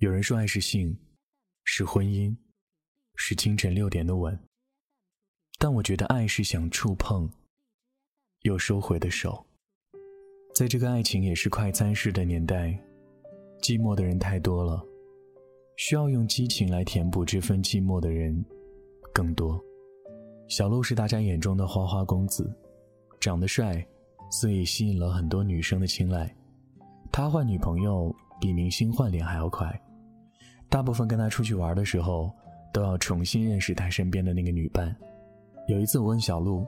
有人说爱是性，是婚姻，是清晨六点的吻。但我觉得爱是想触碰，又收回的手。在这个爱情也是快餐式的年代，寂寞的人太多了，需要用激情来填补这份寂寞的人更多。小鹿是大家眼中的花花公子，长得帅，所以吸引了很多女生的青睐。他换女朋友比明星换脸还要快。大部分跟他出去玩的时候，都要重新认识他身边的那个女伴。有一次我问小鹿：“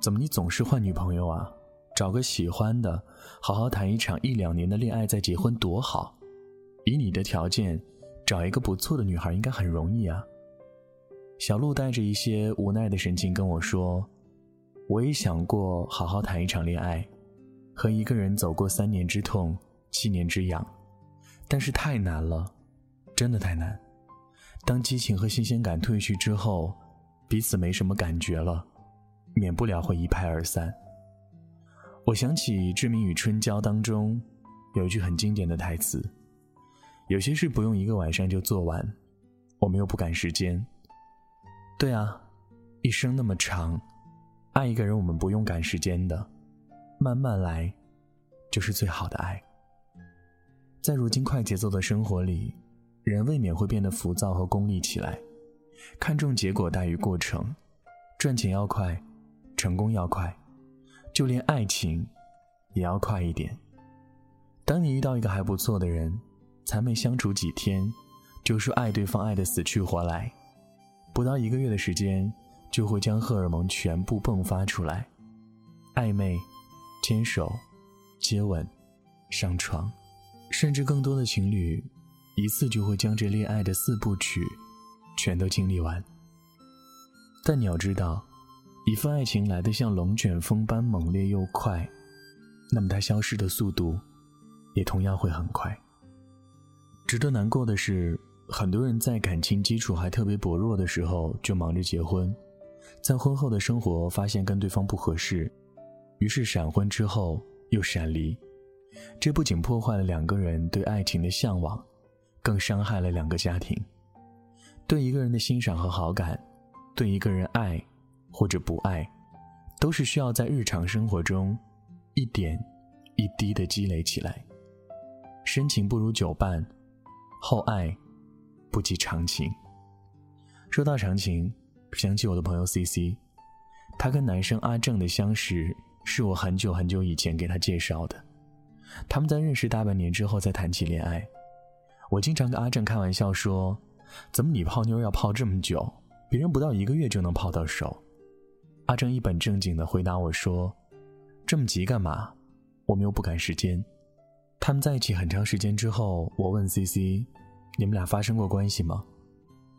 怎么你总是换女朋友啊？找个喜欢的，好好谈一场一两年的恋爱再结婚多好。以你的条件，找一个不错的女孩应该很容易啊。”小鹿带着一些无奈的神情跟我说：“我也想过好好谈一场恋爱，和一个人走过三年之痛，七年之痒，但是太难了。”真的太难。当激情和新鲜感褪去之后，彼此没什么感觉了，免不了会一拍而散。我想起《志明与春娇》当中有一句很经典的台词：“有些事不用一个晚上就做完，我们又不赶时间。”对啊，一生那么长，爱一个人我们不用赶时间的，慢慢来，就是最好的爱。在如今快节奏的生活里。人未免会变得浮躁和功利起来，看重结果大于过程，赚钱要快，成功要快，就连爱情也要快一点。当你遇到一个还不错的人，才没相处几天，就说爱对方爱的死去活来，不到一个月的时间，就会将荷尔蒙全部迸发出来，暧昧、牵手、接吻、上床，甚至更多的情侣。一次就会将这恋爱的四部曲全都经历完，但你要知道，一份爱情来的像龙卷风般猛烈又快，那么它消失的速度也同样会很快。值得难过的是，很多人在感情基础还特别薄弱的时候就忙着结婚，在婚后的生活发现跟对方不合适，于是闪婚之后又闪离，这不仅破坏了两个人对爱情的向往。更伤害了两个家庭。对一个人的欣赏和好感，对一个人爱或者不爱，都是需要在日常生活中一点一滴的积累起来。深情不如久伴，厚爱不及长情。说到长情，想起我的朋友 C C，他跟男生阿正的相识是我很久很久以前给他介绍的。他们在认识大半年之后才谈起恋爱。我经常跟阿正开玩笑说：“怎么你泡妞要泡这么久？别人不到一个月就能泡到手。”阿正一本正经的回答我说：“这么急干嘛？我们又不赶时间。”他们在一起很长时间之后，我问 C C：“ 你们俩发生过关系吗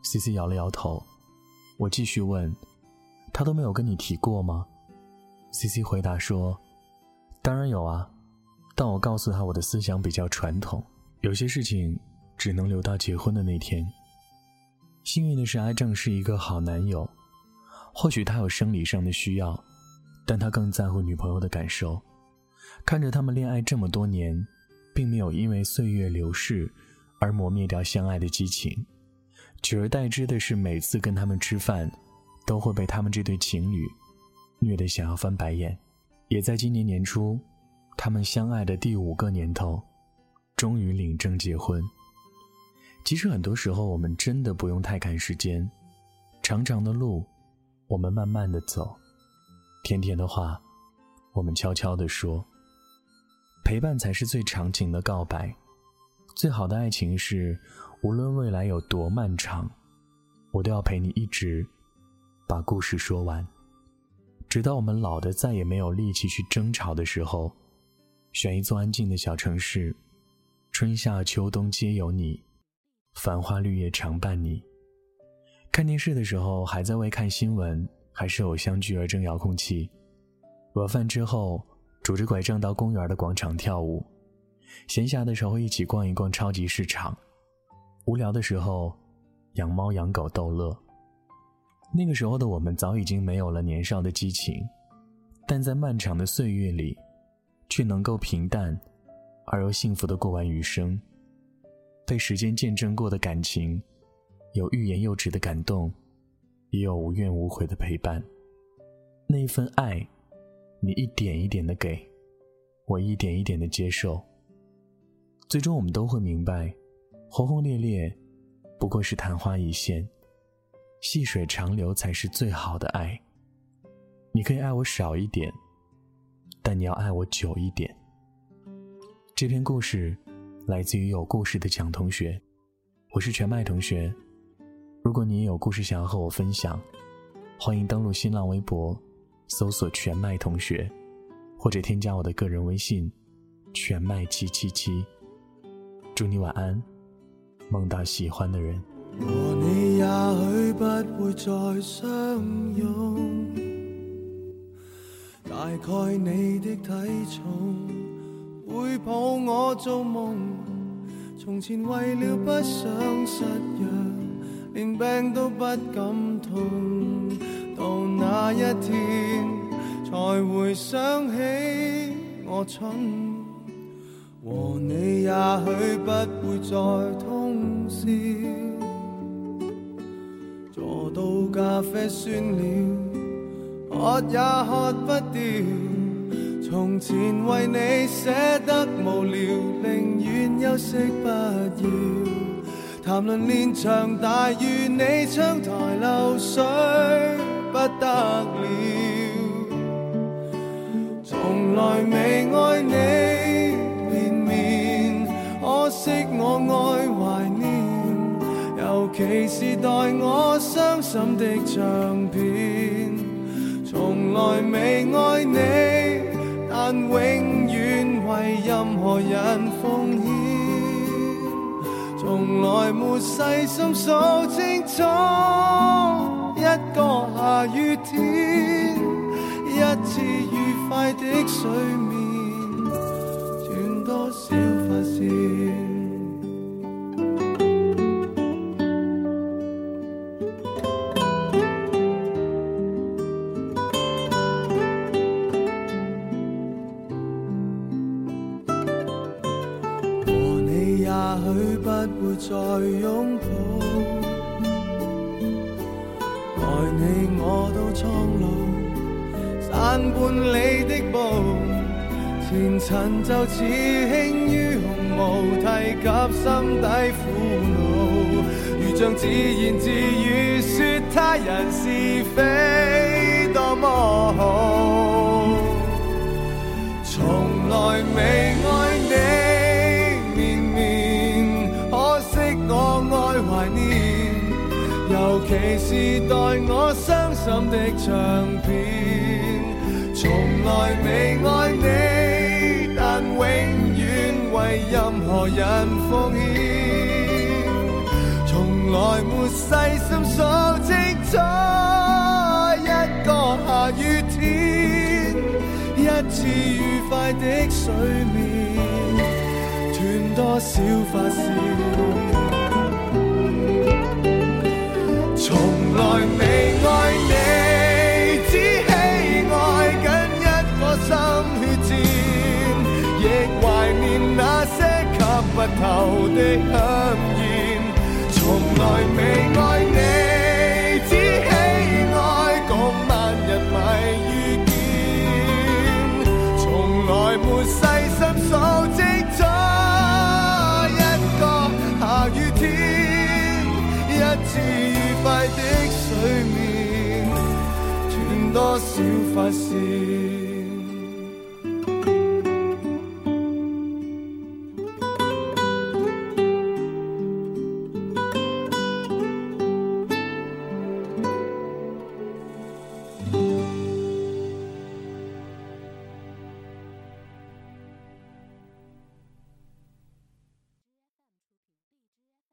？”C C 摇了摇头。我继续问：“他都没有跟你提过吗？”C C 回答说：“当然有啊，但我告诉他我的思想比较传统，有些事情。”只能留到结婚的那天。幸运的是，阿正是一个好男友。或许他有生理上的需要，但他更在乎女朋友的感受。看着他们恋爱这么多年，并没有因为岁月流逝而磨灭掉相爱的激情，取而代之的是，每次跟他们吃饭，都会被他们这对情侣虐得想要翻白眼。也在今年年初，他们相爱的第五个年头，终于领证结婚。其实很多时候，我们真的不用太赶时间，长长的路，我们慢慢的走，甜甜的话，我们悄悄的说。陪伴才是最长情的告白，最好的爱情是，无论未来有多漫长，我都要陪你一直，把故事说完，直到我们老的再也没有力气去争吵的时候，选一座安静的小城市，春夏秋冬皆有你。繁花绿叶常伴你。看电视的时候，还在为看新闻还是偶像剧而争遥控器。晚饭之后，拄着拐杖到公园的广场跳舞。闲暇的时候，一起逛一逛超级市场。无聊的时候，养猫养狗逗乐。那个时候的我们早已经没有了年少的激情，但在漫长的岁月里，却能够平淡而又幸福的过完余生。被时间见证过的感情，有欲言又止的感动，也有无怨无悔的陪伴。那一份爱，你一点一点的给，我一点一点的接受。最终，我们都会明白，轰轰烈烈不过是昙花一现，细水长流才是最好的爱。你可以爱我少一点，但你要爱我久一点。这篇故事来自于有故事的蒋同学，我是全麦同学。如果你也有故事想要和我分享，欢迎登录新浪微博。搜索“全麦同学”，或者添加我的个人微信“全麦七七七”。祝你晚安，梦到喜欢的人。和你也许不会再相拥，大概你的体重会抱我做梦。从前为了不想失约，连病都不敢痛。到那一天，才回想起我蠢，和你也许不会再通宵，坐到咖啡酸了，喝也喝不掉。从前为你写得无聊，宁愿休息不要，谈论连场大雨，你窗台漏水。不得了，从来未爱你连绵，可惜我爱怀念，尤其是待我伤心的唱片。从来未爱你，但永远为任何人奉献，从来没细心数清楚。一个下雨天，一次愉快的睡眠，断多少发线？也许不会再拥抱。你我都苍老，散半里的步，前尘就似轻于鸿毛，提及心底苦恼，如像自言自语说他人是非多么好，从来未怀念。尤其是待我伤心的唱片，从来未爱你，但永远为任何人奉献，从来没细心数清楚一个下雨天，一次愉快的睡眠，断多少发线。从来未爱你，只喜爱紧一个心血战，亦怀念那些吸不透的香烟。从来未爱你，只喜爱共万人迷遇见，从来没细心的睡眠，断多少发线。